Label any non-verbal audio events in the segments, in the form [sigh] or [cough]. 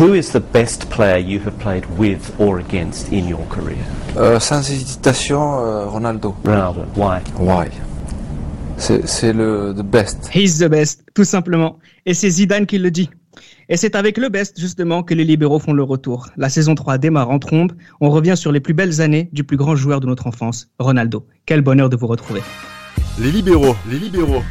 Who is the best player you have played with or against in your career? Euh, sans hésitation, euh, Ronaldo. Ronaldo. Why? Why? C'est c'est le the best. He's the best, tout simplement. Et c'est Zidane qui le dit. Et c'est avec le best, justement, que les libéraux font le retour. La saison 3 démarre en trombe. On revient sur les plus belles années du plus grand joueur de notre enfance, Ronaldo. Quel bonheur de vous retrouver. Les libéraux, les libéraux.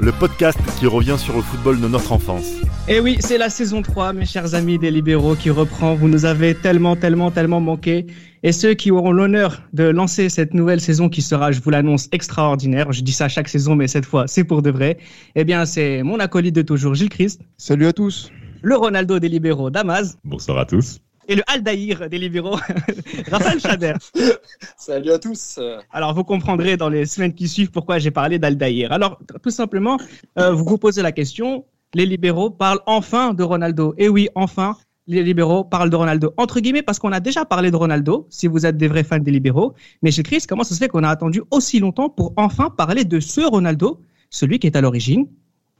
Le podcast qui revient sur le football de notre enfance. Et oui, c'est la saison 3, mes chers amis des libéraux, qui reprend. Vous nous avez tellement, tellement, tellement manqué. Et ceux qui auront l'honneur de lancer cette nouvelle saison qui sera, je vous l'annonce, extraordinaire. Je dis ça chaque saison, mais cette fois, c'est pour de vrai. Eh bien, c'est mon acolyte de toujours, Gilles Christ. Salut à tous. Le Ronaldo des libéraux, Damas. Bonsoir à tous. Et le Aldaïr des libéraux, [laughs] Raphaël Chader. Salut à tous. Alors, vous comprendrez dans les semaines qui suivent pourquoi j'ai parlé d'Aldaïr. Alors, tout simplement, euh, vous vous posez la question, les libéraux parlent enfin de Ronaldo. Et oui, enfin, les libéraux parlent de Ronaldo. Entre guillemets, parce qu'on a déjà parlé de Ronaldo, si vous êtes des vrais fans des libéraux. Mais chez Chris, comment ça se fait qu'on a attendu aussi longtemps pour enfin parler de ce Ronaldo, celui qui est à l'origine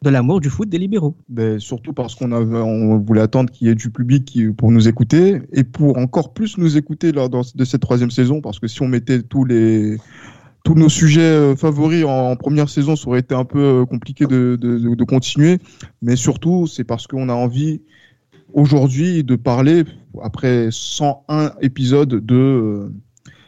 de l'amour du foot des libéraux ben, Surtout parce qu'on voulait attendre qu'il y ait du public qui, pour nous écouter et pour encore plus nous écouter lors de cette troisième saison. Parce que si on mettait tous les tous nos sujets favoris en, première saison, ça aurait été un peu compliqué de, de, continuer. Mais surtout, c'est parce qu'on a envie aujourd'hui de parler, après 101 épisodes, de,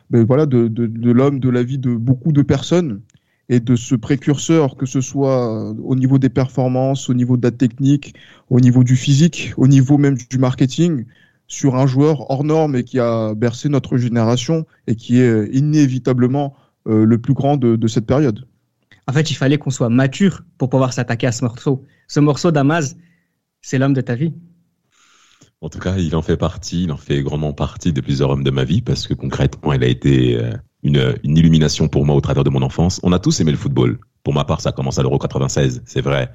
ben voilà, de, de l'homme, de la vie de beaucoup de personnes et de ce précurseur, que ce soit au niveau des performances, au niveau de la technique, au niveau du physique, au niveau même du marketing, sur un joueur hors norme et qui a bercé notre génération et qui est inévitablement euh, le plus grand de, de cette période. En fait, il fallait qu'on soit mature pour pouvoir s'attaquer à ce morceau. Ce morceau d'Amaz, c'est l'homme de ta vie. En tout cas, il en fait partie, il en fait grandement partie de plusieurs hommes de ma vie parce que concrètement, il a été euh, une, une illumination pour moi au travers de mon enfance. On a tous aimé le football. Pour ma part, ça commence à l'Euro 96, c'est vrai.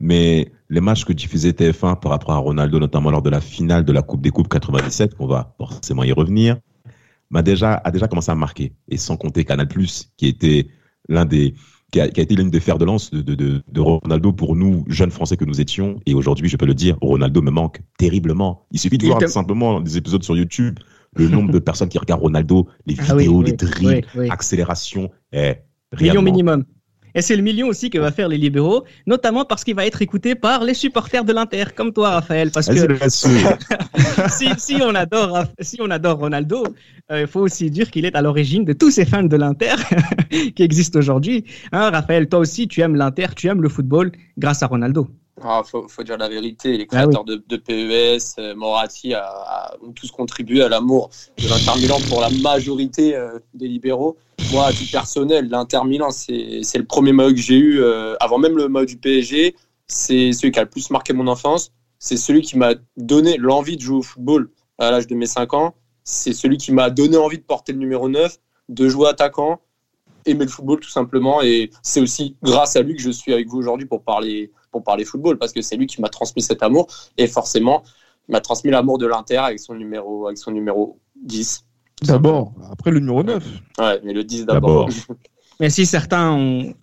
Mais les matchs que diffusait TF1 par rapport à Ronaldo, notamment lors de la finale de la Coupe des Coupes 97, qu'on va forcément y revenir, m'a déjà, a déjà commencé à marquer. Et sans compter Canal+, qui était l'un des, qui a, qui a, été l'une des fers de lance de, de, de, Ronaldo pour nous, jeunes Français que nous étions. Et aujourd'hui, je peux le dire, Ronaldo me manque terriblement. Il suffit de voir simplement des épisodes sur YouTube, le nombre de personnes qui regardent Ronaldo, les vidéos, ah oui, oui, les dribbles, oui, accélération, eh, Million minimum. Et c'est le million aussi que va faire les libéraux, notamment parce qu'il va être écouté par les supporters de l'Inter, comme toi, Raphaël. Parce que [laughs] si, si, on adore, si on adore Ronaldo, il euh, faut aussi dire qu'il est à l'origine de tous ces fans de l'Inter [laughs] qui existent aujourd'hui. Hein, Raphaël, toi aussi, tu aimes l'Inter, tu aimes le football grâce à Ronaldo. Ah, faut, faut dire la vérité. Les créateurs ah oui. de, de, PES, euh, a, a, ont tous contribué à l'amour de l'Inter Milan pour la majorité euh, des libéraux. Moi, à titre personnel, l'Inter Milan, c'est le premier maillot que j'ai eu euh, avant même le maillot du PSG. C'est celui qui a le plus marqué mon enfance. C'est celui qui m'a donné l'envie de jouer au football à l'âge de mes 5 ans. C'est celui qui m'a donné envie de porter le numéro 9, de jouer attaquant, aimer le football tout simplement. Et c'est aussi grâce à lui que je suis avec vous aujourd'hui pour parler pour parler football parce que c'est lui qui m'a transmis cet amour et forcément il m'a transmis l'amour de l'Inter avec son numéro avec son numéro 10. D'abord, après le numéro 9. Ouais, mais le 10 d'abord. [laughs] mais si certains ont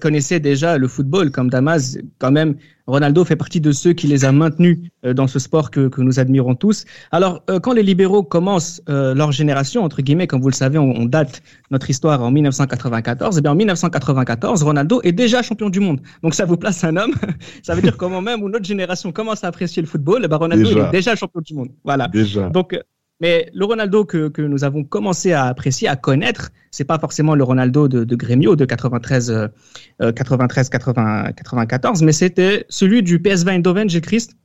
connaissaient déjà le football comme Damas, quand même, Ronaldo fait partie de ceux qui les a maintenus dans ce sport que, que nous admirons tous. Alors, quand les libéraux commencent euh, leur génération, entre guillemets, comme vous le savez, on, on date notre histoire en 1994, et bien en 1994, Ronaldo est déjà champion du monde. Donc ça vous place un homme. [laughs] ça veut dire qu'au moment même où notre génération commence à apprécier le football, et ben Ronaldo déjà. est déjà champion du monde. Voilà. Déjà. Donc mais le Ronaldo que, que, nous avons commencé à apprécier, à connaître, c'est pas forcément le Ronaldo de, de Grêmio de 93, euh, 93, 80, 94, mais c'était celui du PSV Eindhoven, j'ai Christ.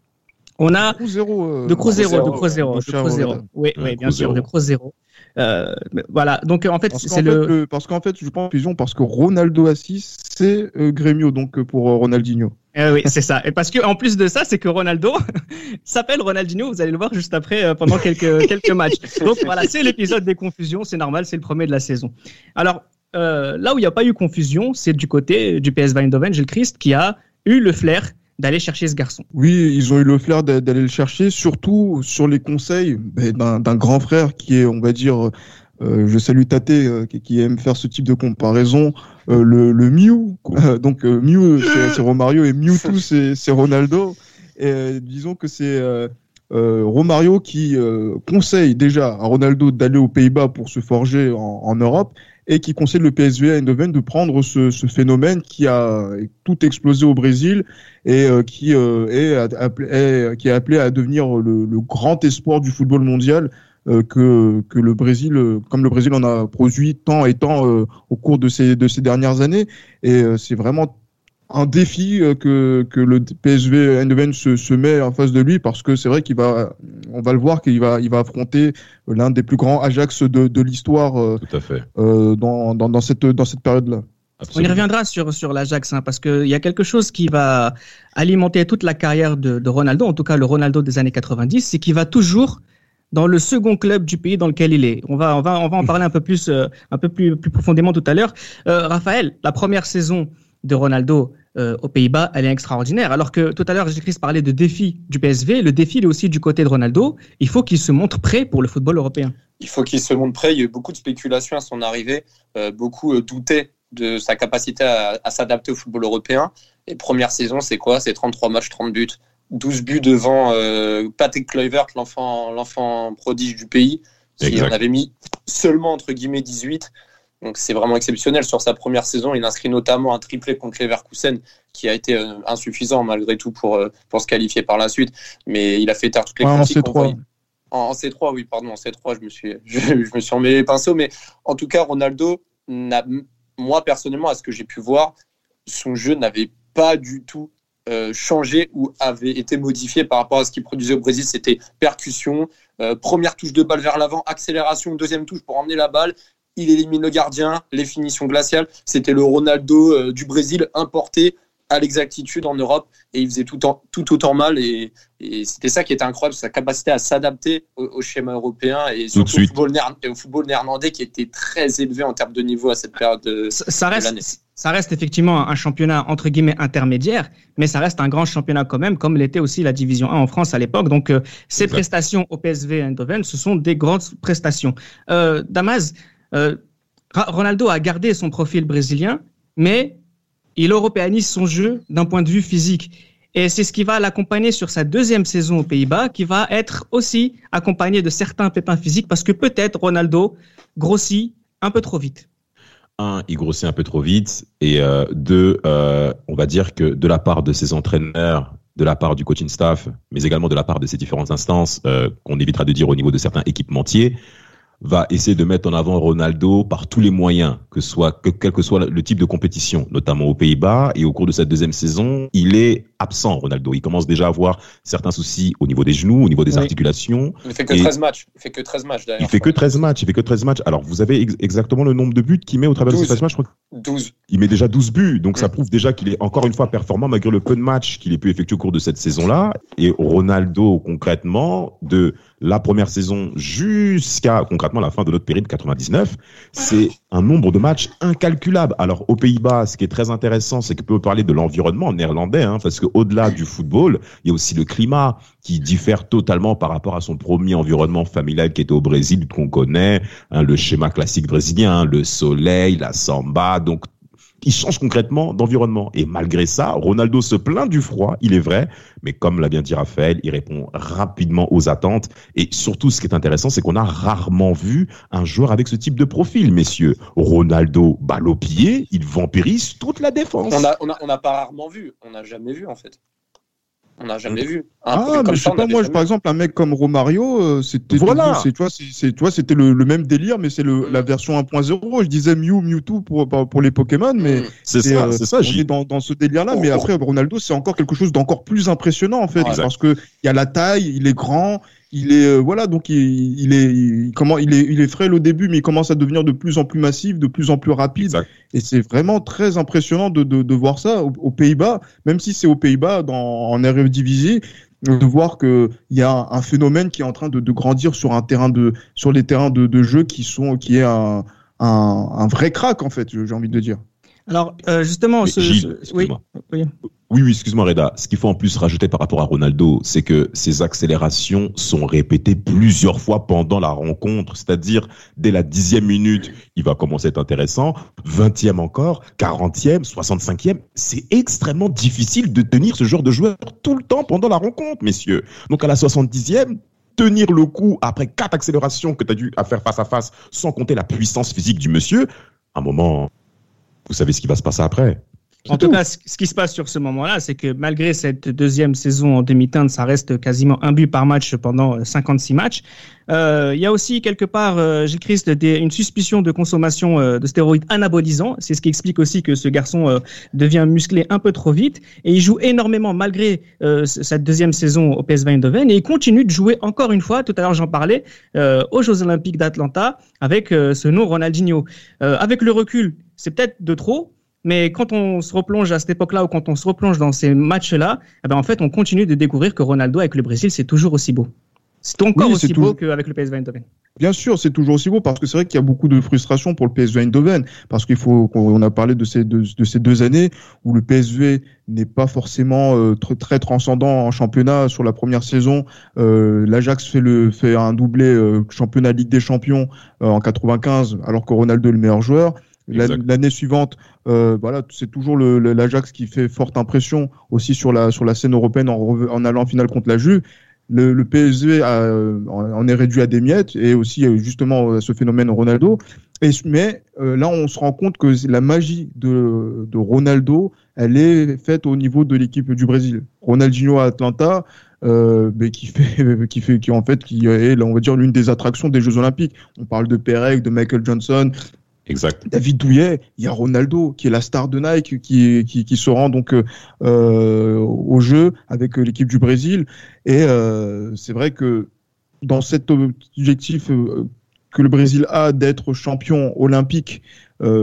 On a Cruzeiro, de Cruzeiro, de Cruzeiro, de Cruzeiro. Oui, oui, bien sûr, de Cruzeiro. Euh, voilà. Donc en fait, c'est le... le... parce qu'en fait, je prends fusion parce que Ronaldo Assis, c'est euh, Grêmio, donc pour euh, Ronaldinho. Eh oui, c'est ça. Et parce que en plus de ça, c'est que Ronaldo [laughs] s'appelle Ronaldinho. Vous allez le voir juste après euh, pendant quelques [laughs] quelques matchs. Donc voilà, c'est l'épisode des confusions. C'est normal, c'est le premier de la saison. Alors euh, là où il n'y a pas eu confusion, c'est du côté du PSV Eindhoven, Gilles Christ, qui a eu le flair d'aller chercher ce garçon. Oui, ils ont eu le flair d'aller le chercher, surtout sur les conseils d'un grand frère qui est, on va dire, euh, je salue Tate euh, qui, qui, aime faire ce type de comparaison. Euh, le, le Mew, donc Mew c'est Romario et Mewtwo c'est Ronaldo. Et disons que c'est Romario qui conseille déjà à Ronaldo d'aller aux Pays-Bas pour se forger en, en Europe et qui conseille le PSV Eindhoven de prendre ce, ce, phénomène qui a tout explosé au Brésil et euh, qui, euh, est, appelé, qui est appelé à devenir le, le grand espoir du football mondial euh, que, que le Brésil, comme le Brésil en a produit tant et tant au cours de ces, de ces dernières années. Et c'est vraiment un défi euh, que, que le PSV Eindhoven se, se met en face de lui parce que c'est vrai qu'il va, on va le voir qu'il va, il va affronter l'un des plus grands Ajax de, de l'histoire euh, euh, dans, dans, dans, cette, dans cette période-là. On y reviendra sur, sur l'Ajax hein, parce qu'il y a quelque chose qui va alimenter toute la carrière de, de Ronaldo, en tout cas le Ronaldo des années 90, c'est qu'il va toujours dans le second club du pays dans lequel il est. On va, on va, on va en parler un peu plus, un peu plus, plus profondément tout à l'heure. Euh, Raphaël, la première saison de Ronaldo euh, aux Pays-Bas, elle est extraordinaire. Alors que tout à l'heure, j'ai parler de défi du PSV. Le défi, il est aussi du côté de Ronaldo. Il faut qu'il se montre prêt pour le football européen. Il faut qu'il se montre prêt. Il y a eu beaucoup de spéculations à son arrivée. Euh, beaucoup euh, doutaient de sa capacité à s'adapter au football européen. Et première saison, c'est quoi? C'est 33 matchs, 30 buts. 12 buts devant euh, Patrick Kluivert, l'enfant, l'enfant prodige du pays, qui en avait mis seulement entre guillemets 18. Donc c'est vraiment exceptionnel sur sa première saison. Il inscrit notamment un triplé contre Leverkusen qui a été euh, insuffisant malgré tout pour, euh, pour se qualifier par la suite. Mais il a fait taire toutes les ouais, en C3. En, C3, oui, pardon, en C3, je me suis, [laughs] je, je me suis emmêlé les pinceaux. Mais en tout cas, Ronaldo, moi personnellement, à ce que j'ai pu voir, son jeu n'avait pas du tout euh, changé ou avait été modifié par rapport à ce qu'il produisait au Brésil. C'était percussion, euh, première touche de balle vers l'avant, accélération, deuxième touche pour emmener la balle, il élimine le gardien, les finitions glaciales. C'était le Ronaldo euh, du Brésil importé à l'exactitude en Europe et il faisait tout, tout autant mal et, c'était ça qui était incroyable, sa capacité à s'adapter au, schéma européen et surtout au football, néerlandais qui était très élevé en termes de niveau à cette période de, ça, reste, Ça reste effectivement un championnat entre guillemets intermédiaire, mais ça reste un grand championnat quand même, comme l'était aussi la Division 1 en France à l'époque. Donc euh, ces prestations au PSV Eindhoven, ce sont des grandes prestations. Euh, Damas, euh, Ronaldo a gardé son profil brésilien, mais il européanise son jeu d'un point de vue physique. Et c'est ce qui va l'accompagner sur sa deuxième saison aux Pays-Bas, qui va être aussi accompagné de certains pépins physiques, parce que peut-être Ronaldo grossit un peu trop vite. Un, il grossit un peu trop vite, et euh, deux, euh, on va dire que de la part de ses entraîneurs, de la part du coaching staff, mais également de la part de ces différentes instances, qu'on évitera de dire au niveau de certains équipementiers, va essayer de mettre en avant Ronaldo par tous les moyens, que soit que, quel que soit le type de compétition, notamment aux Pays-Bas. Et au cours de cette deuxième saison, il est absent, Ronaldo. Il commence déjà à avoir certains soucis au niveau des genoux, au niveau des articulations. Il fait que 13 matchs. Il fait que 13 matchs d'ailleurs. Il fait que 13 matchs. Il fait que 13 matchs. Alors, vous avez exactement le nombre de buts qu'il met au travers de ces 13 matchs, je crois. 12. Il met déjà 12 buts. Donc, ça prouve déjà qu'il est encore une fois performant malgré le peu de matchs qu'il ait pu effectuer au cours de cette saison-là. Et Ronaldo, concrètement, de la première saison jusqu'à concrètement la fin de notre période 99, c'est un nombre de matchs incalculable. Alors aux Pays-Bas, ce qui est très intéressant, c'est qu'on peut parler de l'environnement néerlandais, hein, parce qu'au-delà du football, il y a aussi le climat qui diffère totalement par rapport à son premier environnement familial qui était au Brésil, qu'on connaît, hein, le schéma classique brésilien, le soleil, la samba, donc il change concrètement d'environnement. Et malgré ça, Ronaldo se plaint du froid, il est vrai, mais comme l'a bien dit Raphaël, il répond rapidement aux attentes. Et surtout, ce qui est intéressant, c'est qu'on a rarement vu un joueur avec ce type de profil, messieurs. Ronaldo, balle il vampirise toute la défense. On n'a pas rarement vu, on n'a jamais vu en fait. On n'a jamais vu. ah, mais je sais pas, moi, par exemple, un mec comme Romario, euh, c'était, voilà. c'est, toi, c'est, toi, c'était le, le, même délire, mais c'est le, la version 1.0. Je disais Mew, Mewtwo pour, pour les Pokémon, mais mm. c'est ça, euh, c'est ça. Est dans, dans ce délire-là, mais après, Ronaldo, c'est encore quelque chose d'encore plus impressionnant, en fait, parce que il y a la taille, il est grand, il est euh, voilà donc il, il est il, comment il est il est frêle au début mais il commence à devenir de plus en plus massif de plus en plus rapide. Et c'est vraiment très impressionnant de, de, de voir ça aux, Pays-Bas même si c'est aux Pays-Bas dans en Eredivisie de voir que il y a un, phénomène qui est en train de, de, grandir sur un terrain de sur les terrains de, de jeu qui sont qui est un, un, un vrai crack en fait j'ai envie de dire Alors, euh, justement, ce, Gilles, ce- oui, oui. Oui, oui, excuse-moi Reda. Ce qu'il faut en plus rajouter par rapport à Ronaldo, c'est que ces accélérations sont répétées plusieurs fois pendant la rencontre. C'est-à-dire, dès la dixième minute, il va commencer à être intéressant. Vingtième encore, quarantième, soixante-cinquième. C'est extrêmement difficile de tenir ce genre de joueur tout le temps pendant la rencontre, messieurs. Donc à la soixante-dixième, tenir le coup après quatre accélérations que tu as dû faire face à face, sans compter la puissance physique du monsieur, à un moment, vous savez ce qui va se passer après. En tout cas, ce qui se passe sur ce moment-là, c'est que malgré cette deuxième saison en demi-teinte, ça reste quasiment un but par match pendant euh, 56 matchs. Euh, Il y a aussi quelque part, euh, Gilles Christ, des- une suspicion de consommation euh, de stéroïdes anabolisants. C'est ce qui explique aussi que ce garçon euh, devient musclé un peu trop vite. Et il joue énormément malgré euh, cette deuxième saison au PSV Eindhoven. Et il continue de jouer encore une fois, tout à l'heure j'en parlais, euh, aux Jeux Olympiques d'Atlanta avec euh, ce nom Ronaldinho. Euh, avec le recul, c'est peut-être de trop, mais quand on se replonge à cette époque-là ou quand on se replonge dans ces matchs-là, eh ben en fait, on continue de découvrir que Ronaldo avec le Brésil, c'est toujours aussi beau. C'est encore Oui, aussi beau toujours- qu'avec le PSV Eindhoven. Bien sûr, c'est toujours aussi beau parce que c'est vrai qu'il y a beaucoup de frustration pour le PSV Eindhoven parce qu'il faut qu'on a parlé de ces deux, de ces deux années où le PSV n'est pas forcément euh, très, très transcendant en championnat sur la première saison. Euh, L'Ajax fait le fait un doublé euh, championnat Ligue des Champions en 95 alors que Ronaldo est le meilleur joueur. L'année suivante, euh, voilà, c'est toujours l'Ajax qui fait forte impression aussi sur la sur la scène européenne en, en allant en finale contre la Juve. Le, le PSV a, en est réduit à des miettes et aussi euh, justement ce phénomène Ronaldo. Et, mais euh, là, on se rend compte que la magie de, de Ronaldo, elle est faite au niveau de l'équipe du Brésil. Ronaldinho à Atlanta, euh, mais qui fait, [laughs] qui fait, qui en fait, qui est, on va dire, l'une des attractions des Jeux Olympiques. On parle de Perec, de Michael Johnson, Exact. David Douillet, il y a Ronaldo qui est la star de Nike qui, qui, se rend donc euh, au jeu avec euh, l'équipe du Brésil et euh, c'est vrai que dans cet objectif que le Brésil a d'être champion olympique,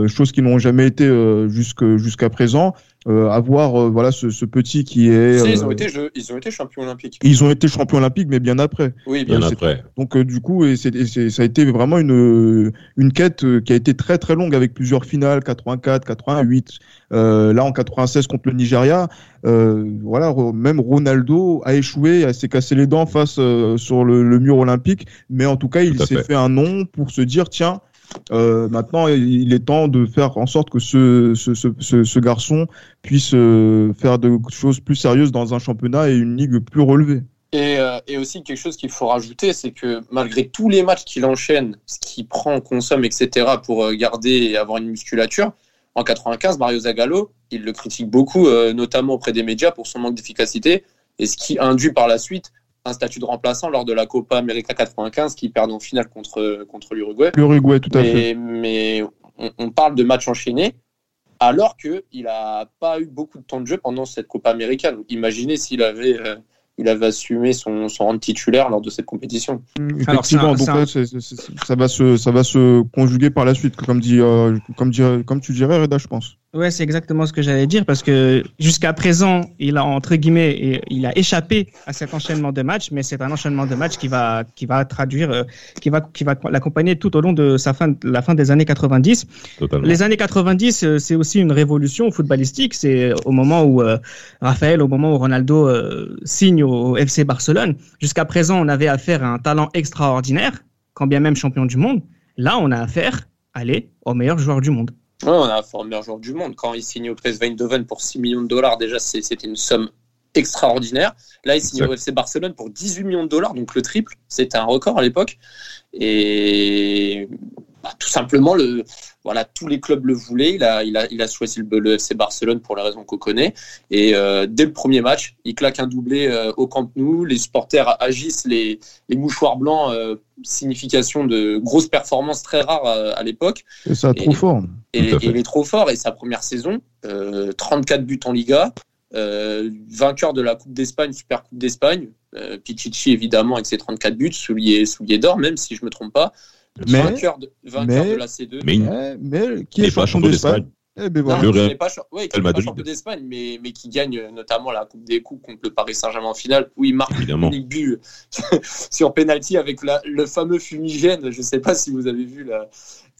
chose qu'ils n'ont jamais été jusqu'à présent, euh, avoir euh, voilà ce, ce petit qui est Si, ils, euh, ont été, ils ont été champions olympiques. ils ont été champions olympiques mais bien après. Oui, Bien après. Donc euh, du coup, et c'est, et c'est- ça a été vraiment une une quête euh, qui a été très très longue avec plusieurs finales, 84, 88, euh, là en 96 contre le Nigeria. Euh, voilà, même Ronaldo a échoué, a- s'est cassé les dents face euh, sur le, le mur olympique, mais en tout cas, il s'est fait. fait. un nom pour se dire tiens. Euh, maintenant, il est temps de faire en sorte que ce, ce, ce, ce, garçon puisse euh, faire de choses plus sérieuses dans un championnat et une ligue plus relevée. Et, euh, et aussi quelque chose qu'il faut rajouter, c'est que malgré tous les matchs qu'il enchaîne, ce qu'il prend, consomme, etc., pour garder et avoir une musculature, en 95, Mario Zagallo, il le critique beaucoup, notamment auprès des médias, pour son manque d'efficacité, et ce qui induit par la suite un statut de remplaçant lors de la Copa América 95, qui perd en finale contre, contre l'Uruguay. L'Uruguay, tout à fait. Mais, on, on parle de matchs enchaînés, alors qu'il n'a pas eu beaucoup de temps de jeu pendant cette Copa américaine. Imaginez s'il avait, euh, il avait assumé son, son rang de titulaire lors de cette compétition. Alors, c'est Effectivement, un- ça va se ça va se conjuguer par la suite, comme dit euh, comme dirait- comme tu dirais Reda, je pense. Ouais, c'est exactement ce que j'allais dire parce que jusqu'à présent, il a entre guillemets, et- il a échappé à cet enchaînement de matchs, mais c'est un enchaînement de matchs qui va qui va traduire, euh, qui va qui va l'accompagner tout au long de sa fin, la fin des années 90. Totalement. Les années 90, euh, c'est aussi une révolution footballistique. C'est au moment où euh, Raphaël, au moment où Ronaldo euh, signe au FC Barcelone. Jusqu'à présent, on avait affaire à un talent extraordinaire, quand bien même champion du monde. Là, on a affaire, allez, au meilleur joueur du monde. Ouais, on a un meilleur joueur du monde. Quand il signe au PSV Eindhoven pour 6 millions de dollars, déjà, c'est- c'était une somme extraordinaire. Là, il signe au FC Barcelone pour 18 millions de dollars, donc le triple. C'était un record à l'époque. Et bah, tout simplement, le, voilà, tous les clubs le voulaient. Il a, il a, il a choisi le, le FC Barcelone pour les raisons qu'on connaît. Et euh, dès le premier match, il claque un doublé euh, au Camp Nou. Les supporters agissent les, les mouchoirs blancs, euh, signification de grosses performances très rares euh, à l'époque. Et ça a Et- trop fort. Et, et il est trop fort. Et sa première saison, euh, 34 buts en Liga, euh, vainqueur de la Coupe d'Espagne, Super Coupe d'Espagne. Euh, Pichichi, évidemment, avec ses 34 buts, soulier, soulier d'or, même si je me trompe pas. Mais- vainqueur de, vainqueur mais- de la C2. Mais, qui est pas champion d'Espagne d'Espagne. Eh ben Non. Le qui pas, ouais, qui champion d'Espagne, mais, mais qui gagne euh, notamment la Coupe des Coupes contre le Paris Saint-Germain en finale, où il marque Évidemment. l'unique but [laughs] sur penalty avec la- le fameux fumigène. Je ne sais pas si vous avez vu là.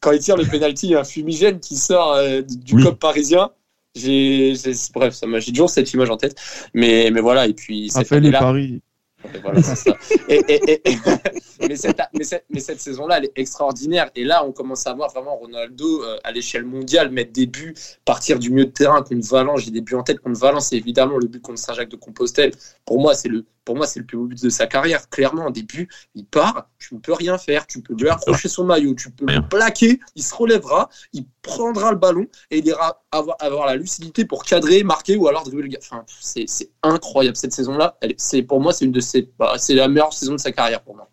Quand il tire le penalty, il y a un fumigène qui sort euh, du Oui. club parisien. J'ai, bref, ça m'a, j'ai toujours cette image en tête. Mais, mais voilà, et puis cette et année-là- Paris. Ouais, voilà, c'est ça. Et, et- et- et- [laughs] mais, cette, mais, cette, mais cette saison-là, elle est extraordinaire. Et là, on commence à voir vraiment Ronaldo euh, à l'échelle mondiale mettre des buts, partir du milieu de terrain contre Valence. J'ai des buts en tête contre Valence. Et évidemment, le but contre Saint-Jacques de Compostelle. Pour moi, c'est le, pour moi, c'est le plus beau but de sa carrière. Clairement, un début, il part, tu ne peux rien faire. Tu peux lui accrocher son maillot, tu peux le plaquer, il se relèvera, il prendra le ballon et il ira avoir, avoir la lucidité pour cadrer, marquer ou alors dribbler le gars. Enfin, c'est c'est incroyable cette saison-là. C'est pour moi, c'est une de ses, bah, c'est la meilleure saison de sa carrière pour moi.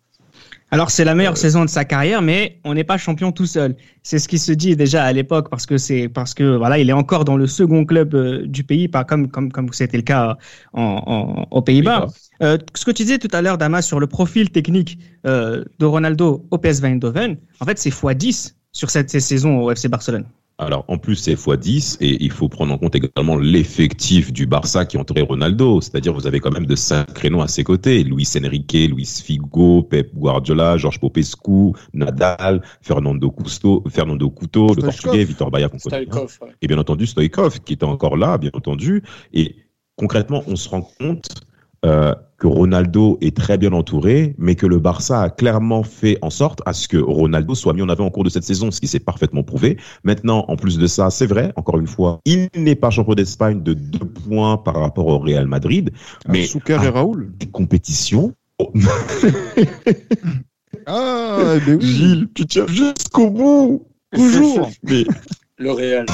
Alors c'est la meilleure saison de sa carrière, mais on n'est pas champion tout seul. C'est ce qui se dit déjà à l'époque parce que c'est parce que voilà, il est encore dans le second club euh, du pays, pas comme comme comme c'était le cas en, en- aux Pays-Bas. Euh, ce que tu disais tout à l'heure, Damas, sur le profil technique euh, de Ronaldo au PSV Eindhoven, en fait c'est x10 sur cette, cette saison au FC Barcelone. Alors, en plus, c'est x10 et il faut prendre en compte également l'effectif du Barça qui entourait Ronaldo. C'est-à-dire, vous avez quand même de sacrés noms à ses côtés. Luis Enrique, Luis Figo, Pep Guardiola, Georges Popescu, Nadal, Fernando Couto, Fernando Couto, le. Portugais, Victor Baia ouais. Et bien entendu, Stoïkov, qui était encore là, bien entendu. Et concrètement, on se rend compte euh, que Ronaldo est très bien entouré, mais que le Barça a clairement fait en sorte à ce que Ronaldo soit mis en avant en cours de cette saison, ce qui s'est parfaitement prouvé. Maintenant, en plus de ça, c'est vrai, encore une fois, il n'est pas champion d'Espagne de deux points par rapport au Real Madrid, mais Mais Souker et Raoul. des compétitions. Oh, [laughs] Ah, ben oui. Gilles, tu tiens jusqu'au bout, toujours. mais Le Real.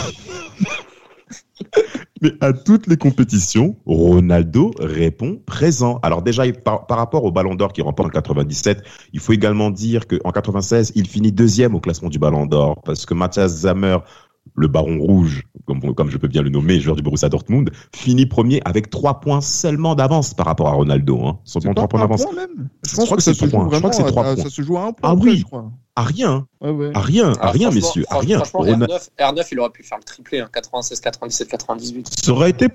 [laughs] Mais à toutes les compétitions, Ronaldo répond présent. Alors déjà, par, rapport au Ballon d'Or qu'il remporte en 97, il faut également dire qu'en 96, il finit deuxième au classement du Ballon d'Or parce que Matthias Zammer, le Baron Rouge, comme, comme je peux bien le nommer, joueur du Borussia Dortmund, finit premier avec trois points seulement d'avance par rapport à Ronaldo. Hein. C'est Seulement pas trois points un d'avance. Je crois que c'est se joue trois points. Je crois que c'est à- trois à- points. ça se joue à un point. Ah oui. je crois. À rien, Ouais, ouais. à rien, à Ah, rien, franchement- messieurs, à rien. Franchement, Rona- R9, R9, il aurait pu faire le triplé, hein, 96, 97, 98. Ça aurait été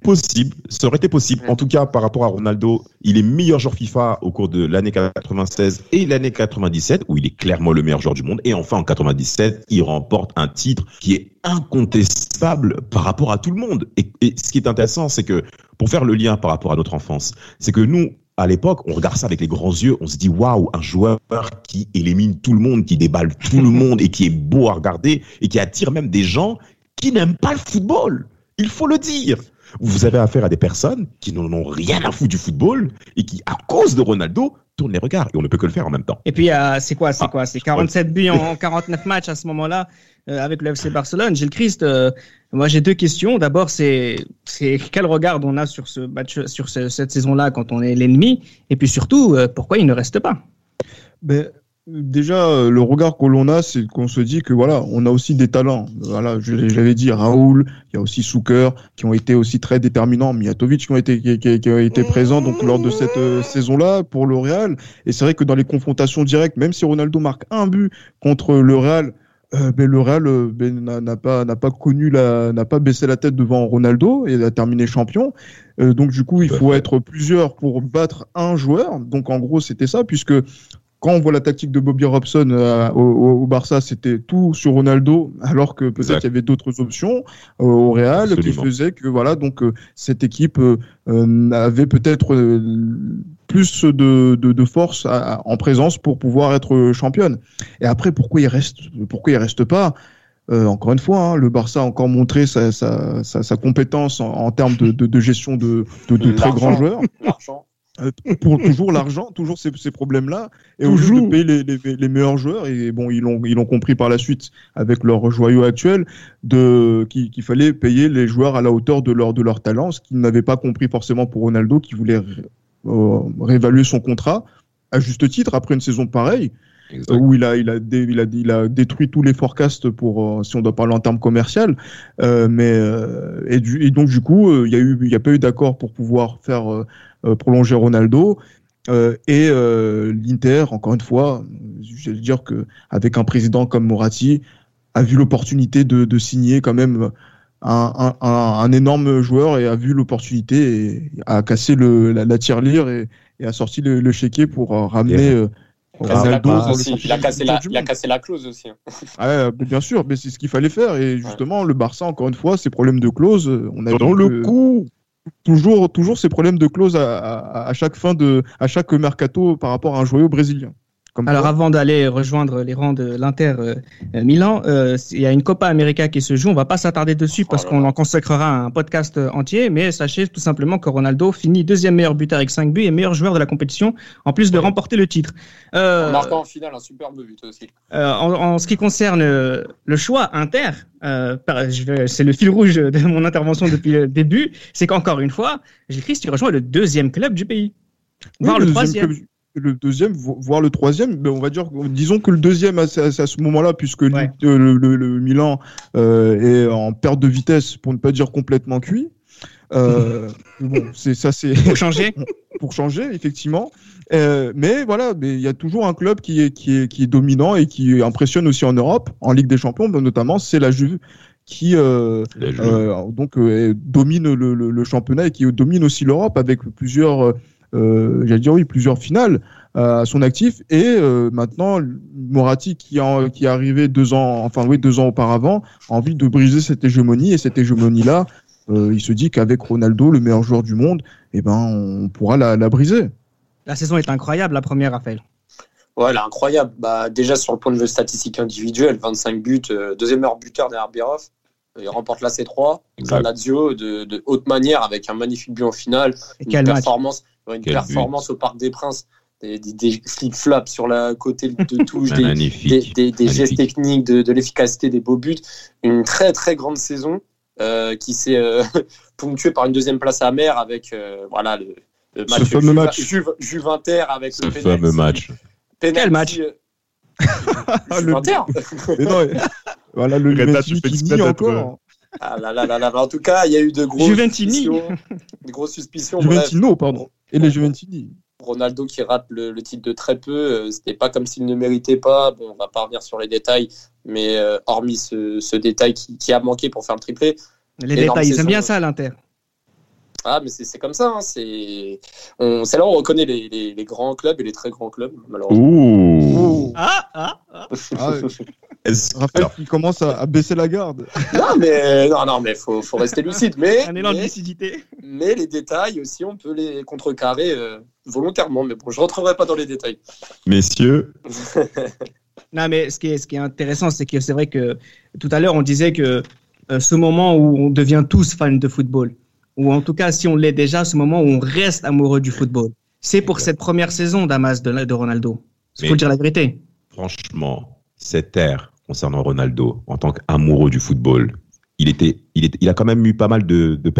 possible, ça aurait été possible. En tout cas, par rapport à Ronaldo, il est meilleur joueur FIFA au cours de l'année 96 et l'année 97, où il est clairement le meilleur joueur du monde. Et enfin, en 97, il remporte un titre qui est incontestable par rapport à tout le monde. Et, et ce qui est intéressant, c'est que, pour faire le lien par rapport à notre enfance, c'est que nous, à l'époque, on regarde ça avec les grands yeux, on se dit waouh, un joueur qui élimine tout le monde, qui déballe tout le monde et qui est beau à regarder et qui attire même des gens qui n'aiment pas le football. Il faut le dire. Vous avez affaire à des personnes qui n'en ont rien à foutre du football et qui, à cause de Ronaldo, tournent les regards. Et on ne peut que le faire en même temps. Et puis euh, c'est quoi, c'est Ah, quoi, c'est 47 buts en [laughs] 49 matchs à ce moment-là euh, avec le FC Barcelone. Gilles Christ, euh, moi j'ai deux questions. D'abord, c'est quel regard on a sur ce match, sur ce- cette saison-là quand on est l'ennemi, et puis surtout euh, pourquoi il ne reste pas? Ben, déjà, euh, le regard que l'on a, c'est qu'on se dit que voilà, on a aussi des talents. Voilà, je, l'avais dit, Raoul, il y a aussi Souker, qui ont été aussi très déterminants, Mijatovic qui ont été, qui, qui- qui ont été présents donc lors de cette euh, saison-là pour le Real. Et c'est vrai que dans les confrontations directes, même si Ronaldo marque un but contre le Real, euh, ben, le Real euh, ben, n'a n'a pas n'a pas connu la n'a pas baissé la tête devant Ronaldo et a terminé champion. Euh, donc du coup, il faut être plusieurs pour battre un joueur. Donc en gros, c'était ça, puisque quand on voit la tactique de Bobby Robson euh, au, Barça, c'était tout sur Ronaldo, alors que peut-être il y avait d'autres options euh, au Real qui faisaient que voilà donc euh, cette équipe euh, euh, avait peut-être euh, plus de, de, de force à- à- en présence pour pouvoir être championne. Et après, pourquoi il reste pourquoi il reste pas? Euh, encore une fois, hein, le Barça a encore montré sa, sa, sa, sa compétence en, en termes de, de, de gestion de, de, de très grands joueurs. L'argent. Euh, pour toujours l'argent, toujours ces, ces problèmes-là, et au lieu Toujours. de payer les, les, les meilleurs joueurs, et bon, ils l'ont ils l'ont compris par la suite avec leur joyau actuel, de qu'il fallait payer les joueurs à la hauteur de leur de leur talent, ce qu'ils n'avaient pas compris forcément pour Ronaldo, qui voulait ré- euh, réévaluer son contrat à juste titre après une saison pareille où il a, il, a dé- il, a, il a détruit tous les forecasts pour, euh, si on doit parler en termes commercial. Euh, mais, euh, et, du, et donc, du coup, euh, il y a eu, il y a pas eu d'accord pour pouvoir faire prolonger Ronaldo. Euh, et euh, l'Inter, encore une fois, je vais dire que avec un président comme Moratti, a vu l'opportunité de, de signer quand même un, un, un, énorme joueur et a vu l'opportunité et a cassé le, la, la tirelire et, et, a sorti le, le chéquier pour euh, ramener. Euh, Ronaldo, aussi. Il, a cassé la, il a cassé la clause aussi. Hein. [laughs] Ah, bien sûr, mais c'est ce qu'il fallait faire. Et justement, ouais. le Barça, encore une fois, ses problèmes de clause, on a dans le coup. Toujours, toujours ces problèmes de clause à, à, chaque fin de, à chaque mercato par rapport à un joueur brésilien. Comme Alors, quoi. avant d'aller rejoindre les rangs de l'Inter euh, Milan, euh, il y a une Copa América qui se joue. On va pas s'attarder dessus parce oh qu'on en consacrera un podcast entier. Mais sachez tout simplement que Ronaldo finit deuxième meilleur buteur avec 5 buts et meilleur joueur de la compétition, en plus de ouais. remporter le titre. Euh, en marquant en finale un superbe but aussi. Euh, en, en, ce qui concerne euh, le choix Inter, euh, c'est le fil rouge de mon intervention depuis le début, c'est qu'encore une fois, j'écris tu rejoins le deuxième club du pays, voire oui, le, le troisième. Club le deuxième, voire le troisième, mais on va dire, disons que le deuxième à, à, à ce moment-là, puisque ouais. le, le, le, Milan euh, est en perte de vitesse, pour ne pas dire complètement cuit. Euh, [laughs] bon, c'est ça, c'est pour changer, [laughs] pour changer effectivement. Euh, mais voilà, mais il y a toujours un club qui est qui est qui est dominant et qui impressionne aussi en Europe, en Ligue des Champions notamment, c'est la Juve qui euh, euh, donc domine le, le, championnat et qui domine aussi l'Europe avec plusieurs euh, j'allais dire oui, plusieurs finales euh, à son actif. Et euh, maintenant, Moratti, qui, en, qui est arrivé deux ans, enfin oui, deux ans auparavant, a envie de briser cette hégémonie. Et cette hégémonie-là, euh, il se dit qu'avec Ronaldo, le meilleur joueur du monde, eh ben, on pourra la, la briser. La saison est incroyable, la première, Raphaël. Ouais, elle est incroyable. Bah, déjà, sur le point de vue statistique individuel, 25 buts, euh, deuxième meilleur buteur derrière Birov. Il remporte la C3, Lazio de, de, haute manière avec un magnifique but en finale, Et une performance, une Quel performance but. au Parc des Princes, des, des, des flip-flops sur la côté de [laughs] touche, des, des, des, gestes techniques, de, de l'efficacité, des beaux buts. Une très très grande saison euh, qui s'est euh, [laughs] ponctuée par une deuxième place à mer avec euh, voilà le, le match, Juve, match. Juve, Juve-Inter avec Ce le fameux match. Penalty, Quel match [laughs] Juve-Inter Mais non, voilà le Juventus qui nie encore. Ah là là là là. En tout cas, il y a eu de grosses Juventini. suspicions. De grosses suspicions. Juventino, bref. pardon. Et les Juventini. Ronaldo qui rate le, le, titre de très peu, euh, c'était pas comme s'il ne méritait pas. Bon, on va pas revenir sur les détails, mais euh, hormis ce, ce détail qui, qui, a manqué pour faire le triplé. Les détails, ils aiment bien ça à l'Inter. Ah, mais c'est comme ça. Hein. C'est là où on reconnaît les, les, les, grands clubs et les très grands clubs, malheureusement. Ouh. Ah, ah, ah. [laughs] ah Raphaël qui commence à, à, baisser la garde. [laughs] Non, mais non, non, mais faut, faut rester lucide. Mais un élan de lucidité. Mais les détails aussi, on peut les contrecarrer euh, volontairement. Mais bon, je rentrerai pas dans les détails. Messieurs. [laughs] non, mais ce qui est, ce qui est intéressant, c'est que c'est vrai que tout à l'heure, on disait que euh, ce moment où on devient tous fans de football ou en tout cas si on l'est déjà, ce moment où on reste amoureux du football. C'est pour cette première saison d'Amas de, de, Ronaldo. Il faut dire la vérité. Franchement, cette ère concernant Ronaldo en tant qu'amoureux du football, il, était, il, était, il a quand même eu pas mal de, de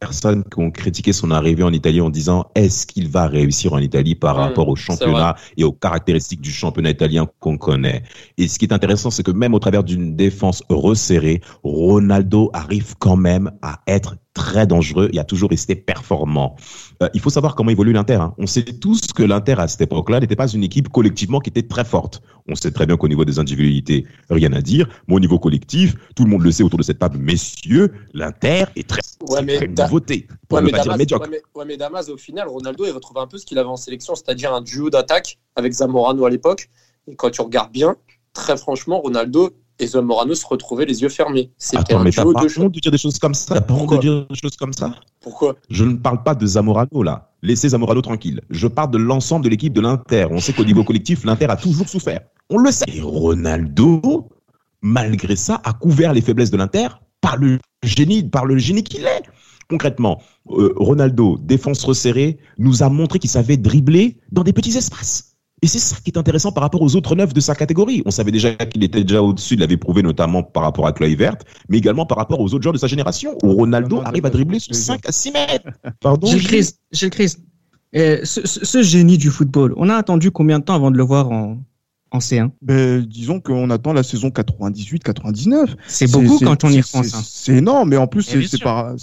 personnes qui ont critiqué son arrivée en Italie en disant est-ce qu'il va réussir en Italie par mmh, rapport au championnat et aux caractéristiques du championnat italien qu'on connaît? Et ce qui est intéressant, c'est que même au travers d'une défense resserrée, Ronaldo arrive quand même à être très dangereux et a toujours resté performant. Euh, il faut savoir comment évolue l'Inter. Hein. On sait tous que l'Inter à cette époque-là n'était pas une équipe collectivement qui était très forte. On sait très bien qu'au niveau des individualités, rien à dire. Mais au niveau collectif, tout le monde le sait autour de cette table, messieurs, l'Inter est très, ouais, mais très nouveauté. Pour ouais, ne pas Damas, dire médiocre. Ouais mais, ouais, mais Damas, au final, Ronaldo, il retrouve un peu ce qu'il avait en sélection, c'est-à-dire un duo d'attaque avec Zamorano à l'époque. Et quand tu regardes bien, très franchement, Ronaldo et Zamorano se retrouvaient les yeux fermés. C'était un mais duo de honte de dire des choses comme ça? T'as pas honte de dire des choses comme ça? Pourquoi Je ne parle pas de Zamorano là. Laissez Zamorano tranquille. Je parle de l'ensemble de l'équipe de l'Inter. On sait qu'au niveau collectif, l'Inter a toujours souffert. On le sait. Et Ronaldo, malgré ça, a couvert les faiblesses de l'Inter par le génie, par le génie qu'il est. Concrètement, euh, Ronaldo, défense resserrée, nous a montré qu'il savait dribbler dans des petits espaces. Et c'est ça qui est intéressant par rapport aux autres neufs de sa catégorie. On savait déjà qu'il était déjà au-dessus, il l'avait prouvé notamment par rapport à Kluivert, mais également par rapport aux autres joueurs de sa génération, où Ronaldo arrive à dribbler sur 5 à 6 mètres. Pardon Gilles Christ, Gilles Christ. ce, ce, ce, génie du football, on a attendu combien de temps avant de le voir en, en C1 ben, Disons qu'on attend la saison 98-99. C'est beaucoup quand on y repense. Hein. C'est énorme, mais en plus c'est par,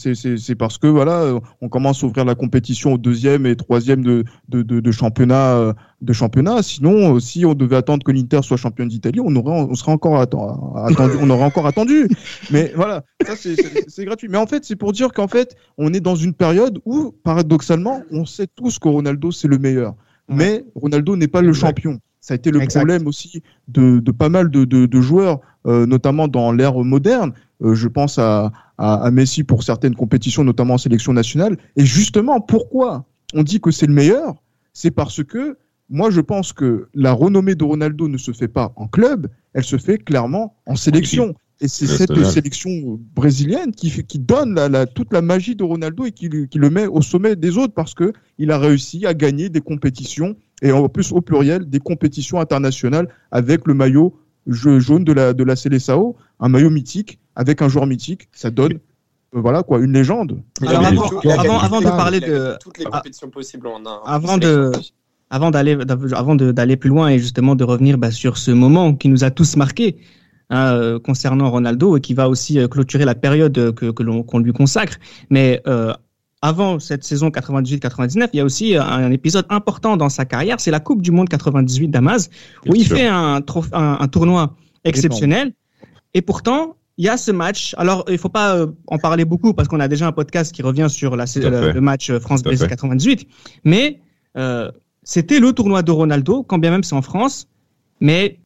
parce que voilà, on commence à ouvrir la compétition au deuxième et troisième de, de, de, de championnat. De championnat. Sinon, si on devait attendre que l'Inter soit champion d'Italie, on aurait, on serait encore attendu, on aurait encore attendu. [laughs] Mais voilà, ça c'est gratuit. Mais en fait, c'est pour dire qu'en fait, on est dans une période où, paradoxalement, on sait tous que Ronaldo c'est le meilleur. Mais Ronaldo n'est pas le champion. Ça a été le problème aussi de, de, pas mal de, de, de joueurs, euh, notamment dans l'ère moderne. Euh, je pense à, à, à, Messi pour certaines compétitions, notamment en sélection nationale. Et justement, pourquoi on dit que c'est le meilleur? C'est parce que moi, je pense que la renommée de Ronaldo ne se fait pas en club, elle se fait clairement en sélection. Et c'est cette sélection brésilienne qui, qui donne la, la, toute la magie de Ronaldo et qui, qui, le met au sommet des autres parce que il a réussi à gagner des compétitions et en plus au pluriel des compétitions internationales avec le maillot jaune de la de la Seleção, un maillot mythique avec un joueur mythique. Ça donne euh, voilà quoi, une légende. Alors, avant, avant, avant, de parler de toutes les compétitions possibles en un. Avant de avant d'aller avant d'aller plus loin et justement de revenir bah, sur ce moment qui nous a tous marqués Hein, euh, concernant Ronaldo et qui va aussi euh, clôturer la période que, que l'on qu'on lui consacre. Mais euh, avant cette saison 98-99, il y a aussi un, épisode important dans sa carrière, c'est la Coupe du Monde 98 Damas, où il fait un, un, tournoi exceptionnel. Et pourtant, il y a ce match. Alors, il faut pas en parler beaucoup parce qu'on a déjà un podcast qui revient sur la, le, match France-Brésil 98. Mais euh, c'était le tournoi de Ronaldo, quand bien même c'est en France. Mais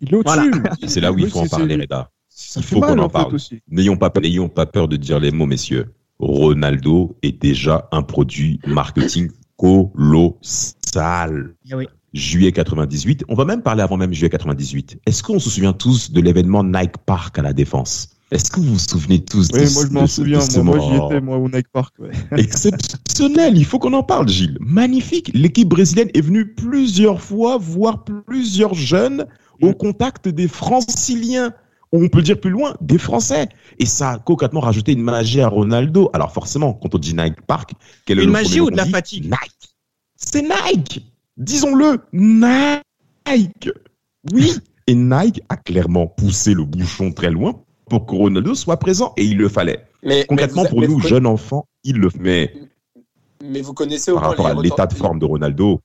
il est au-dessus. [laughs] C'est là où il faut en parler, Reda. Il faut qu'on en, parle. N'ayons pas, n'ayons pas peur de dire les mots, messieurs. Ronaldo est déjà un produit marketing colossal. Eh oui. Juillet 98. On va même parler avant même juillet 98. Est-ce qu'on se souvient tous de l'événement Nike Park à la Défense? Est-ce que vous vous souvenez tous oui, moi je m'en souviens, moi, j'y étais, moi au Nike Park. Ouais. [laughs] Exceptionnel, il faut qu'on en parle, Gilles. Magnifique. L'équipe brésilienne est venue plusieurs fois voir plusieurs jeunes au contact des franciliens. On peut dire plus loin, des Français. Et ça a concrètement rajouté une magie à Ronaldo. Alors forcément, quand on dit Nike Park, quelle est Une magie ou de la fatigue Nike. C'est Nike. Disons-le, Nike. Oui. Et Nike a clairement poussé le bouchon très loin pour que Ronaldo soit présent. Et il le fallait. Mais, Concrètement, pour nous, jeunes enfants, il le fait. Mais, vous connaissez au Par rapport à l'état de forme de Ronaldo.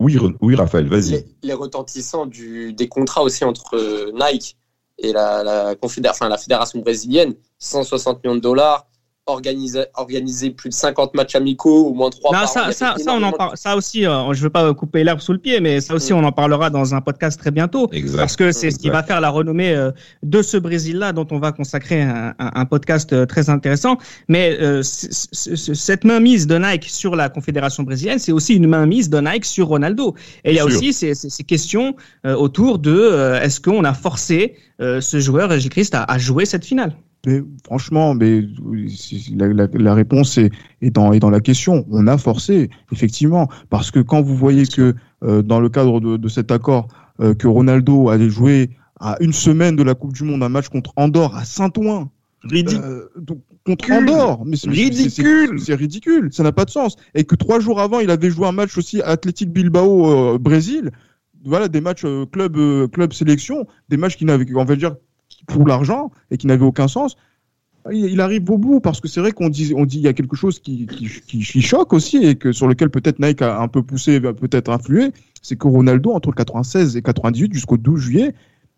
Oui, oui Raphaël, vas-y. Les, retentissants du, des contrats aussi entre euh, Nike et la, la, enfin, la fédération brésilienne, 160 millions de dollars, organiser, organiser plus de 50 matchs amicaux, au moins 3 non, ça, ça, ça, on en parle, ça aussi, euh, je veux pas couper l'herbe sous le pied, mais ça aussi, mm. on en parlera dans un podcast très bientôt. Exact. Parce que c'est ce qui va faire la renommée euh, de ce Brésil-là, dont on va consacrer un, un, podcast euh, très intéressant. Mais euh, cette mainmise de Nike sur la Confédération brésilienne, c'est aussi une mainmise de Nike sur Ronaldo. Et il y a aussi ces, ces, questions autour de est-ce qu'on a forcé ce joueur, J. Christ, à, à jouer cette finale? Mais franchement, mais la, la, la réponse est, est, dans, est dans la question. On a forcé, effectivement, parce que quand vous voyez que euh, dans le cadre de, de cet accord, euh, que Ronaldo allait jouer à une semaine de la Coupe du Monde un match contre Andorre à Saint-Ouen, euh, contre Andorre, mais c'est ridicule, c'est ridicule, ça n'a pas de sens. Et que trois jours avant, il avait joué un match aussi à Athletic Bilbao euh, Brésil. Voilà des matchs club club sélection, des matchs qui n'avaient, on va dire pour l'argent et qui n'avait aucun sens. Il, arrive au bout parce que c'est vrai qu'on dit, on dit il y a quelque chose qui, qui, choque aussi et que sur lequel peut-être Nike a un peu poussé, peut-être influé, c'est que Ronaldo entre 96 et 98 jusqu'au 12 juillet,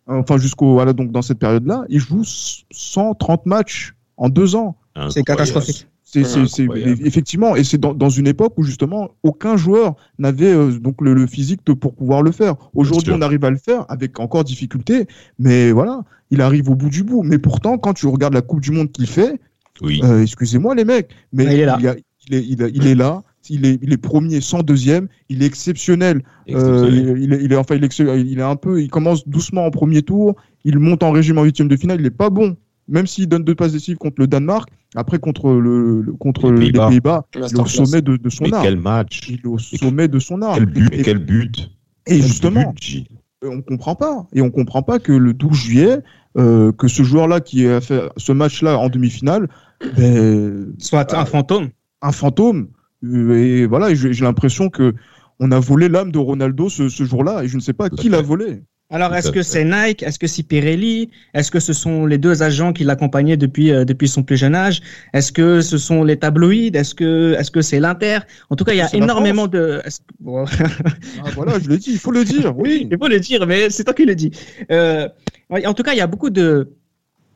enfin jusqu'au voilà donc dans cette période-là, il joue 130 matchs en deux ans. C'est catastrophique. C'est effectivement, et c'est dans, dans, une époque où justement aucun joueur n'avait euh, donc le, le, physique pour pouvoir le faire. Aujourd'hui, on arrive à le faire avec encore difficulté, mais voilà, il arrive au bout du bout. Mais pourtant, quand tu regardes la Coupe du Monde qu'il fait, oui. euh, excusez-moi les mecs, mais, il est là. Il, a, il, est, il, a, il est là. Il est, il est premier, sans deuxième. Il est exceptionnel. Euh, il, est, il est, enfin, il est, il est un peu. Il commence doucement en premier tour. Il monte en régime en huitième de finale. Il est pas bon même s'il donne deux passes décisives contre le Danemark, après contre le, contre les Pays-Bas, il est au sommet de, de son mais art. Quel match Il est au sommet de son art. Quel but Et, quel but Et justement, but, on comprend pas. Et on comprend pas que le 12 juillet, euh, que ce joueur-là qui a fait ce match-là en demi-finale, ben, soit un fantôme. Un fantôme. Euh, et voilà, j'ai l'impression que on a volé l'âme de Ronaldo ce, ce jour-là et je ne sais pas qui l'a volé. Alors, est-ce que c'est Nike? Est-ce que c'est Pirelli? Est-ce que ce sont les deux agents qui l'accompagnaient depuis euh, depuis son plus jeune âge? Est-ce que ce sont les tabloïds? Est-ce que est-ce que c'est l'Inter? En tout cas, il y a énormément de. Bon. [laughs] ah, voilà, je le dis, il faut le dire, oui. [laughs] il faut le dire, mais c'est toi qui le dis. Euh, en tout cas, il y a beaucoup de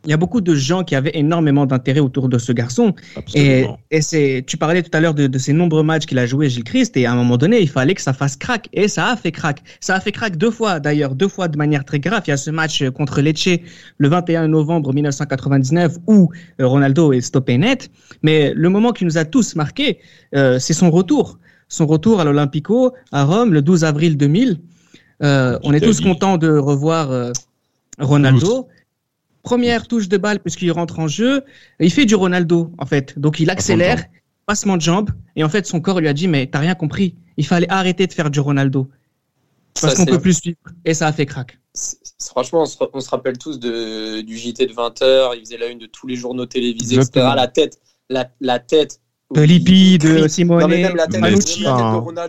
il y a beaucoup de gens qui avaient énormément d'intérêt autour de ce garçon. Et, et c'est, tu parlais tout à l'heure de, de, ces nombreux matchs qu'il a joué, Gilles Christ, et à un moment donné, il fallait que ça fasse crack. Et ça a fait crack. Ça a fait crack deux fois, d'ailleurs, deux fois de manière très grave. Il y a ce match contre Lecce le 21 novembre 1999 où euh, Ronaldo est stoppé net. Mais le moment qui nous a tous marqué, euh, c'est son retour. Son retour à l'Olympico, à Rome, le 12 avril 2000. Euh, on est tous contents de revoir euh, Ronaldo première touche de balle puisqu'il rentre en jeu, il fait du Ronaldo en fait. Donc il accélère, passement de jambes et en fait son corps lui a dit mais t'as rien compris, il fallait arrêter de faire du Ronaldo parce qu'on peut plus suivre et ça a fait crack. Franchement, on se, rappelle tous de, du JT de 20h, il faisait la une de tous les journaux télévisés, etc. La tête, la, la tête de Lippi, de Simone, même la tête, Manucci.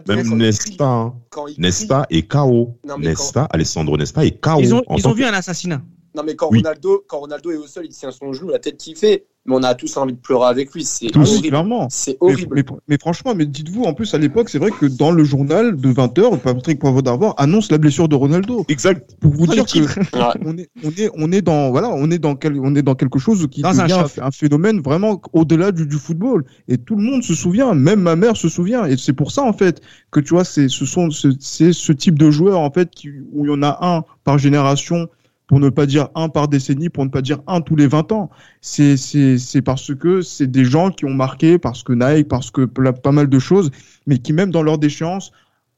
Même Nesta, Nesta et KO. Nesta, Alessandro Nesta et KO. Ils ont, ils ont vu un assassinat. Non, mais quand, Ronaldo, quand Ronaldo est au sol, il tient son genou, la tête qui fait. Mais on a tous envie de pleurer avec lui. C'est horrible. C'est horrible. Mais, franchement, mais dites-vous, en plus, à l'époque, c'est vrai que dans le journal de 20h, Patrick Poivre d'Arvor annonce la blessure de Ronaldo. Exact. Pour vous dire que [laughs] on, est, on, est, on, est dans, voilà, on, est dans quel, on est dans quelque chose qui devient un, un, phénomène vraiment au-delà du, du, football. Et tout le monde se souvient, même ma mère se souvient. Et c'est pour ça, en fait, que tu vois, c'est ce, sont, c'est ce type de joueur, en fait, qui, où il y en a un par génération pour ne pas dire un par décennie, pour ne pas dire un tous les 20 ans. C'est, c'est, c'est parce que c'est des gens qui ont marqué, parce que Nike, parce que pas mal de choses, mais qui même dans leur déchéance,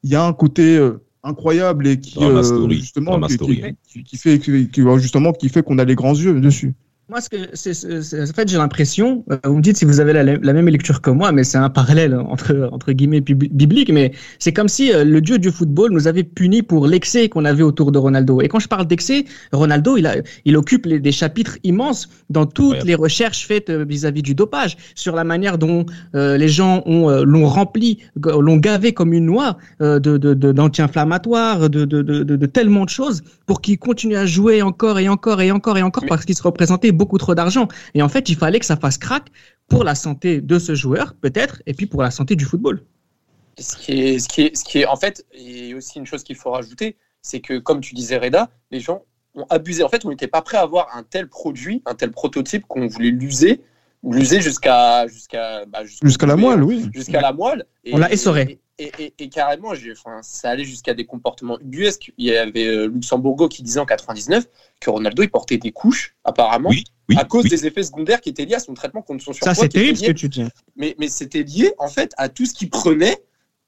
il y a un côté euh, incroyable et qui, euh, justement, qui, qui, qui, fait, qui, justement, qui fait qu'on a les grands yeux dessus. Moi, ce que c'est, en fait, j'ai l'impression, euh, vous me dites si vous avez la, la même lecture que moi, mais c'est un parallèle entre, entre guillemets biblique, mais c'est comme si euh, le dieu du football nous avait punis pour l'excès qu'on avait autour de Ronaldo. Et quand je parle d'excès, Ronaldo, il, a, il occupe les, des chapitres immenses dans toutes les recherches faites euh, vis-à-vis du dopage, sur la manière dont les gens ont l'ont rempli, l'ont gavé comme une noix de, de, de, d'anti-inflammatoires, de, de, de, de, tellement de choses pour qu'il continue à jouer encore et encore et encore et encore parce qu'il se représentait beaucoup trop d'argent. Et en fait, il fallait que ça fasse crack pour la santé de ce joueur, peut-être, et puis pour la santé du football. Ce qui est, ce qui est, ce qui est en fait, et aussi une chose qu'il faut rajouter, c'est que, comme tu disais, Reda, les gens ont abusé. En fait, on n'était pas prêt à avoir un tel produit, un tel prototype qu'on voulait l'user, l'user jusqu'à jusqu'à bah, jusqu'à la moelle, oui. Jusqu'à la moelle. Et, on l'a essoré. Et, et, et, carrément, enfin, ça allait jusqu'à des comportements ubuesques. Il y avait euh, Luxembourgo qui disait en 99 que Ronaldo il portait des couches, apparemment, oui à cause des effets secondaires qui étaient liés à son traitement contre son surpoids. Ça, c'est terrible ce que tu dis. Mais, mais c'était lié, en fait, à tout ce qu'il prenait.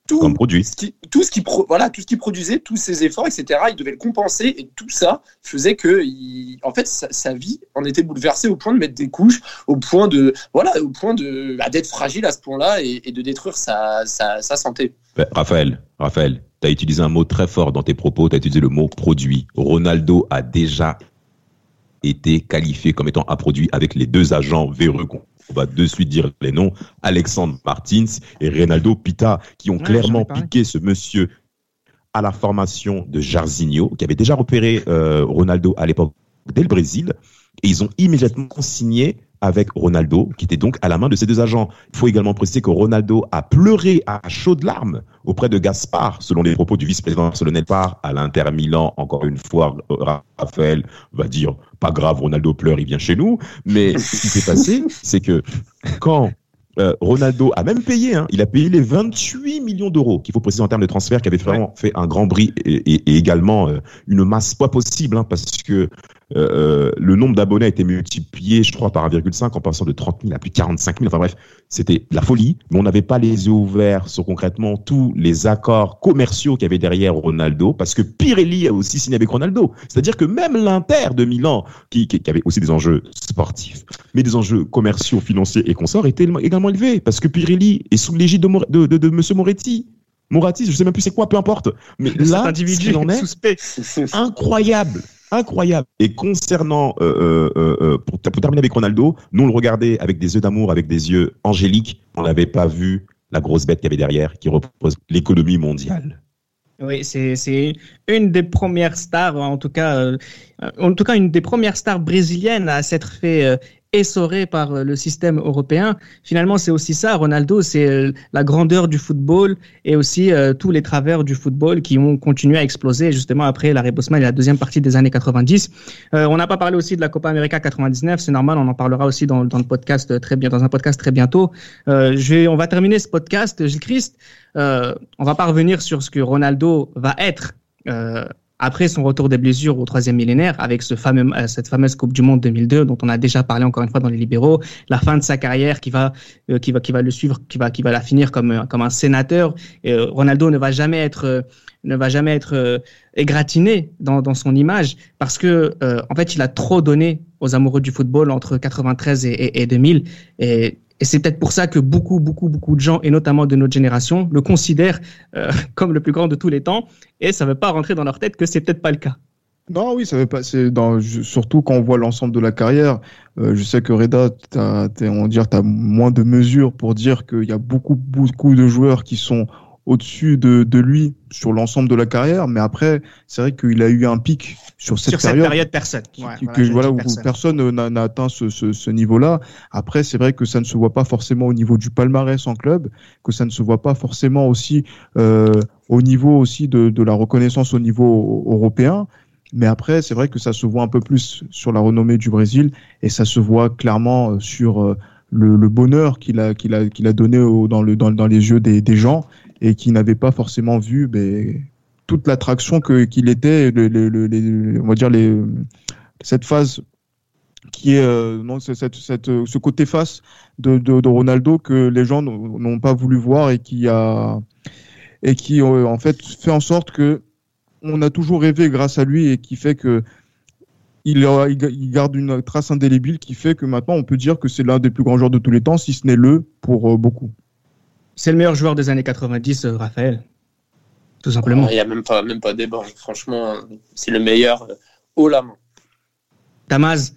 Tout, Comme produit. Ce qui, tout, ce qui pro, voilà, tout ce qui produisait, tous ses efforts, etc., il devait le compenser et tout ça faisait que, il, en fait, sa, sa, vie en était bouleversée au point de mettre des couches, au point de, voilà, au point de, bah, d'être fragile à ce point-là et, et de détruire sa, sa, sa santé. Raphaël, Raphaël, tu as utilisé un mot très fort dans tes propos, tu as utilisé le mot produit. Ronaldo a déjà été qualifié comme étant un produit avec les deux agents véreux on va de suite dire les noms, Alexandre Martins et Reynaldo Pita, qui ont ouais, clairement piqué ce monsieur à la formation de Jarzinho, qui avait déjà repéré euh, Ronaldo à l'époque dès le Brésil, et ils ont immédiatement signé avec Ronaldo, qui était donc à la main de ces deux agents. Il faut également préciser que Ronaldo a pleuré à chaudes larmes auprès de Gaspard, selon les propos du vice-président Barcelonais par à l'Inter Milan. Encore une fois, Raphaël va dire pas grave, Ronaldo pleure, il vient chez nous. Mais ce qui s'est passé, c'est que quand euh, Ronaldo a même payé, hein, il a payé les 28 millions d'euros qu'il faut préciser en termes de transfert, qui avait vraiment fait un grand bris et, et, et également euh, une masse pas possible, hein, parce que euh, le nombre d'abonnés a été multiplié, je crois, par 1,5 en passant de 30 000 à plus de 45 000. Enfin bref, c'était la folie, mais on n'avait pas les yeux ouverts sur concrètement tous les accords commerciaux qu'il y avait derrière Ronaldo, parce que Pirelli a aussi signé avec Ronaldo. C'est-à-dire que même l'Inter de Milan, qui, qui, qui, avait aussi des enjeux sportifs, mais des enjeux commerciaux, financiers et consorts, était également élevé, parce que Pirelli est sous l'égide de, de, de, de Monsieur Moretti. Moratti, je sais même plus c'est quoi, peu importe. Mais là, individu en est suspect. incroyable incroyable. Et concernant, euh, euh, euh, pour, pour, terminer avec Ronaldo, nous on le regardait avec des yeux d'amour, avec des yeux angéliques. On n'avait pas vu la grosse bête qu'il y avait derrière, qui repose l'économie mondiale. Oui, c'est une des premières stars, en tout cas, en tout cas une des premières stars brésiliennes à s'être fait essoré par euh, le système européen. Finalement, c'est aussi ça. Ronaldo, c'est euh, la grandeur du football et aussi euh, tous les travers du football qui ont continué à exploser justement après l'arrêt Bosman et la deuxième partie des années 90. on n'a pas parlé aussi de la Copa América 99, c'est normal. On en parlera aussi dans, le podcast très bien, dans un podcast très bientôt. je on va terminer ce podcast, Gilles Christ. on va pas revenir sur ce que Ronaldo va être après son retour des blessures au troisième millénaire, avec ce fameux, euh, cette fameuse Coupe du Monde 2002 dont on a déjà parlé encore une fois dans les libéraux, la fin de sa carrière qui va, euh, qui va, qui va le suivre, qui va, qui va la finir comme, euh, comme un sénateur. Ronaldo ne va jamais être, ne va jamais être égratigné dans, dans son image parce que, en fait, il a trop donné aux amoureux du football entre 93 et, et, et 2000. Et et c'est peut-être pour ça que beaucoup, beaucoup, beaucoup de gens, et notamment de notre génération, le considèrent euh, [laughs] comme le plus grand de tous les temps. Et ça ne veut pas rentrer dans leur tête que c'est peut-être pas le cas. Non, oui, ça veut pas. Surtout quand on voit l'ensemble de la carrière. Euh, je sais que Reda, on dire, as moins de mesures pour dire qu'il y a beaucoup, beaucoup de joueurs qui sont au-dessus de, de, lui sur l'ensemble de la carrière, mais après, c'est vrai qu'il a eu un pic sur cette sur période. Cette période personne. que, voilà, où personne n'a atteint ce, ce, ce niveau-là. Après, c'est vrai que ça ne se voit pas forcément au niveau du palmarès en club, que ça ne se voit pas forcément aussi euh, au niveau aussi de, de la reconnaissance au niveau européen. Mais après, c'est vrai que ça se voit un peu plus sur la renommée du Brésil et ça se voit clairement sur euh, le, le, bonheur qu'il a, qu'il a, qu'il a donné au, dans, le, dans, dans les yeux des, des gens et qui n'avait pas forcément vu ben, toute l'attraction que qu'il était, on va dire cette phase qui est euh, non cette, cette, ce côté face de, de, Ronaldo que les gens n'ont pas voulu voir et qui a et qui euh, en fait fait en sorte que on a toujours rêvé grâce à lui et qui fait que il, garde une trace indélébile qui fait que maintenant on peut dire que c'est l'un des plus grands joueurs de tous les temps, si ce n'est le pour euh, beaucoup. C'est le meilleur joueur des années 90, euh, Raphaël. Tout simplement. Il n'y a même pas, même pas débat. Franchement, c'est le meilleur euh, haut la main. Tamaz,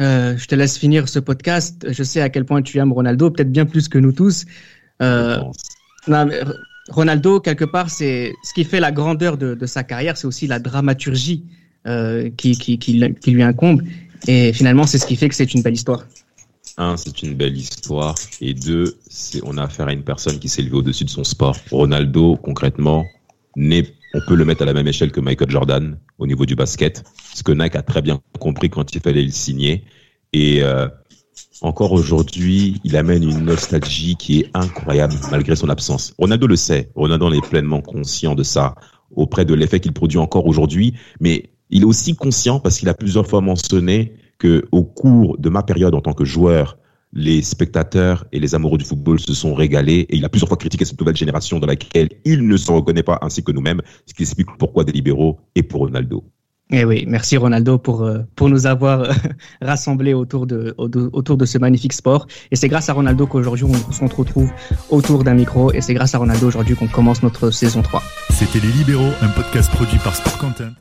euh, je te laisse finir ce podcast. Je sais à quel point tu aimes Ronaldo, peut-être bien plus que nous tous. Euh, non, Ronaldo, quelque part, c'est ce qui fait la grandeur de, de sa carrière, c'est aussi la dramaturgie euh, qui, qui, qui, qui, lui incombe. Et finalement, c'est ce qui fait que c'est une belle histoire un, c'est une belle histoire. Et deux, c'est on a affaire à une personne qui s'est élevée au-dessus de son sport. Ronaldo, concrètement, on peut le mettre à la même échelle que Michael Jordan au niveau du basket. Ce que Nike a très bien compris quand il fallait le signer. Et euh, encore aujourd'hui, il amène une nostalgie qui est incroyable malgré son absence. Ronaldo le sait. Ronaldo est pleinement conscient de ça auprès de l'effet qu'il produit encore aujourd'hui. Mais il est aussi conscient parce qu'il a plusieurs fois mentionné que au cours de ma période en tant que joueur, les spectateurs et les amoureux du football se sont régalés et il a plusieurs fois critiqué cette nouvelle génération dans laquelle il ne se reconnaît pas ainsi que nous-mêmes, ce qui explique pourquoi des libéraux et pour Ronaldo. Eh oui, merci Ronaldo pour, euh, pour nous avoir euh, [laughs] rassemblés autour de, autour de ce magnifique sport. Et c'est grâce à Ronaldo qu'aujourd'hui on, se retrouve autour d'un micro et c'est grâce à Ronaldo aujourd'hui qu'on commence notre saison 3. C'était Les Libéraux, un podcast produit par Sport Content.